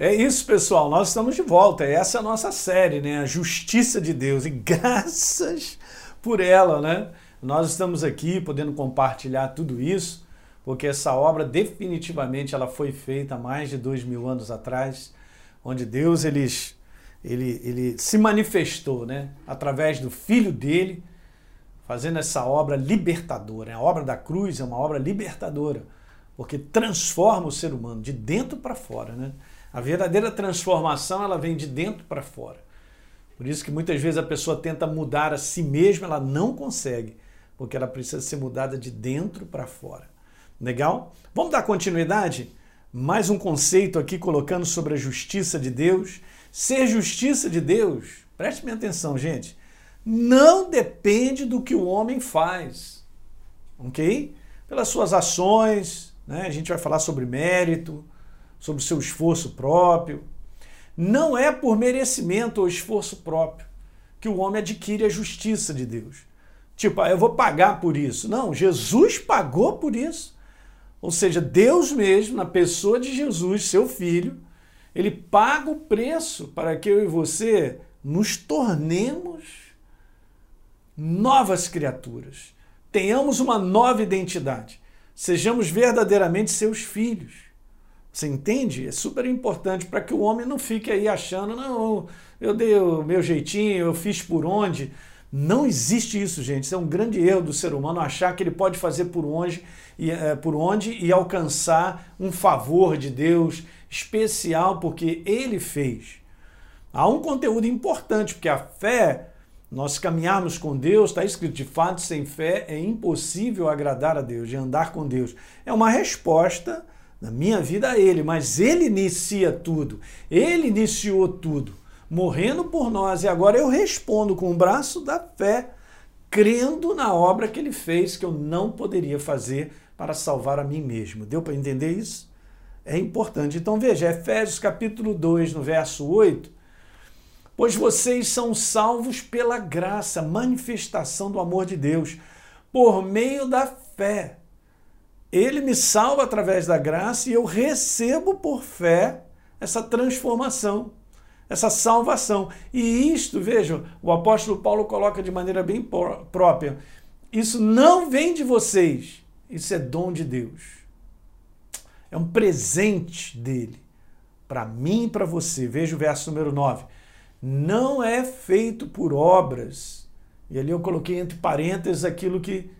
É isso, pessoal. Nós estamos de volta. Essa é a nossa série, né? A Justiça de Deus. E graças por ela, né? Nós estamos aqui podendo compartilhar tudo isso, porque essa obra definitivamente ela foi feita há mais de dois mil anos atrás, onde Deus ele, ele, ele se manifestou, né? Através do Filho dele, fazendo essa obra libertadora. A obra da cruz é uma obra libertadora, porque transforma o ser humano de dentro para fora, né? A verdadeira transformação ela vem de dentro para fora. Por isso que muitas vezes a pessoa tenta mudar a si mesma, ela não consegue, porque ela precisa ser mudada de dentro para fora. Legal? Vamos dar continuidade? Mais um conceito aqui colocando sobre a justiça de Deus. Ser justiça de Deus, preste minha atenção, gente, não depende do que o homem faz, ok? Pelas suas ações, né? a gente vai falar sobre mérito, sobre o seu esforço próprio. Não é por merecimento ou esforço próprio que o homem adquire a justiça de Deus. Tipo, ah, eu vou pagar por isso. Não, Jesus pagou por isso. Ou seja, Deus mesmo, na pessoa de Jesus, seu filho, ele paga o preço para que eu e você nos tornemos novas criaturas. Tenhamos uma nova identidade. Sejamos verdadeiramente seus filhos. Você entende? É super importante para que o homem não fique aí achando, não, eu dei o meu jeitinho, eu fiz por onde. Não existe isso, gente. Isso é um grande erro do ser humano achar que ele pode fazer por onde e, é, por onde e alcançar um favor de Deus especial porque ele fez. Há um conteúdo importante, porque a fé, nós caminharmos com Deus, está escrito de fato, sem fé é impossível agradar a Deus, de andar com Deus. É uma resposta na minha vida Ele, mas Ele inicia tudo, Ele iniciou tudo, morrendo por nós, e agora eu respondo com o braço da fé, crendo na obra que Ele fez, que eu não poderia fazer para salvar a mim mesmo. Deu para entender isso? É importante. Então veja, Efésios capítulo 2, no verso 8, pois vocês são salvos pela graça, manifestação do amor de Deus, por meio da fé. Ele me salva através da graça e eu recebo por fé essa transformação, essa salvação. E isto, vejam, o apóstolo Paulo coloca de maneira bem própria: isso não vem de vocês, isso é dom de Deus. É um presente dele para mim e para você. Veja o verso número 9. Não é feito por obras. E ali eu coloquei entre parênteses aquilo que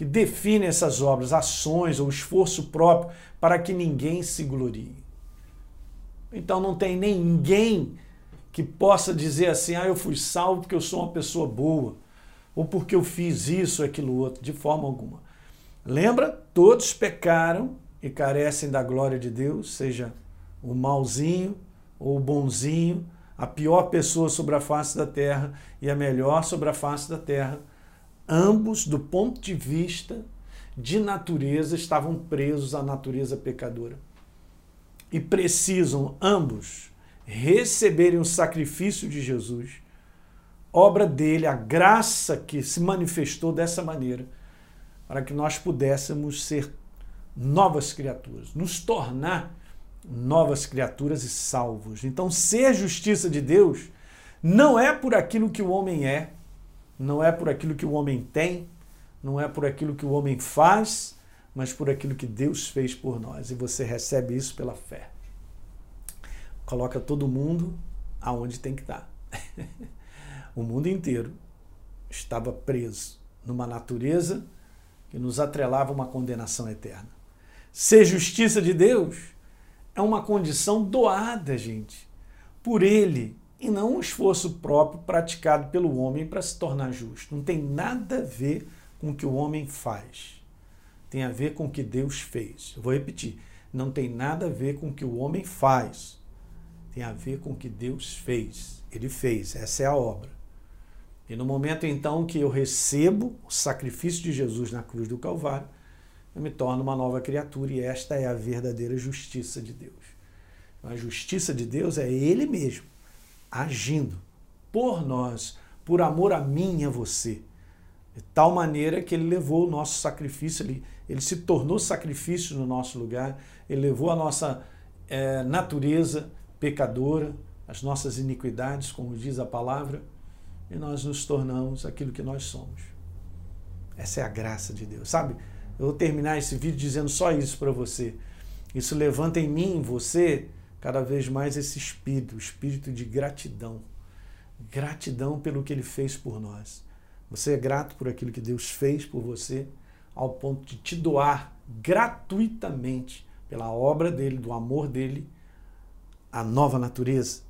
que define essas obras, ações ou esforço próprio para que ninguém se glorie. Então não tem ninguém que possa dizer assim: ah, eu fui salvo porque eu sou uma pessoa boa, ou porque eu fiz isso aquilo outro, de forma alguma. Lembra? Todos pecaram e carecem da glória de Deus, seja o malzinho ou o bonzinho, a pior pessoa sobre a face da terra e a melhor sobre a face da terra ambos, do ponto de vista de natureza, estavam presos à natureza pecadora. E precisam ambos receberem o sacrifício de Jesus, obra dele, a graça que se manifestou dessa maneira, para que nós pudéssemos ser novas criaturas, nos tornar novas criaturas e salvos. Então, ser justiça de Deus não é por aquilo que o homem é, não é por aquilo que o homem tem, não é por aquilo que o homem faz, mas por aquilo que Deus fez por nós. E você recebe isso pela fé. Coloca todo mundo aonde tem que estar. o mundo inteiro estava preso numa natureza que nos atrelava a uma condenação eterna. Ser justiça de Deus é uma condição doada, gente, por Ele e não um esforço próprio praticado pelo homem para se tornar justo. Não tem nada a ver com o que o homem faz. Tem a ver com o que Deus fez. Eu vou repetir. Não tem nada a ver com o que o homem faz. Tem a ver com o que Deus fez. Ele fez. Essa é a obra. E no momento então que eu recebo o sacrifício de Jesus na cruz do Calvário, eu me torno uma nova criatura e esta é a verdadeira justiça de Deus. A justiça de Deus é Ele mesmo agindo por nós, por amor a mim e a você. De tal maneira que ele levou o nosso sacrifício, ele, ele se tornou sacrifício no nosso lugar, ele levou a nossa é, natureza pecadora, as nossas iniquidades, como diz a palavra, e nós nos tornamos aquilo que nós somos. Essa é a graça de Deus. Sabe? Eu vou terminar esse vídeo dizendo só isso para você. Isso levanta em mim, em você, cada vez mais esse espírito, o espírito de gratidão. Gratidão pelo que ele fez por nós. Você é grato por aquilo que Deus fez por você, ao ponto de te doar gratuitamente pela obra dele, do amor dele, a nova natureza,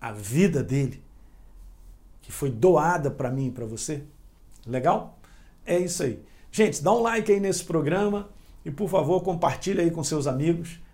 a vida dele, que foi doada para mim e para você? Legal? É isso aí. Gente, dá um like aí nesse programa e por favor compartilha aí com seus amigos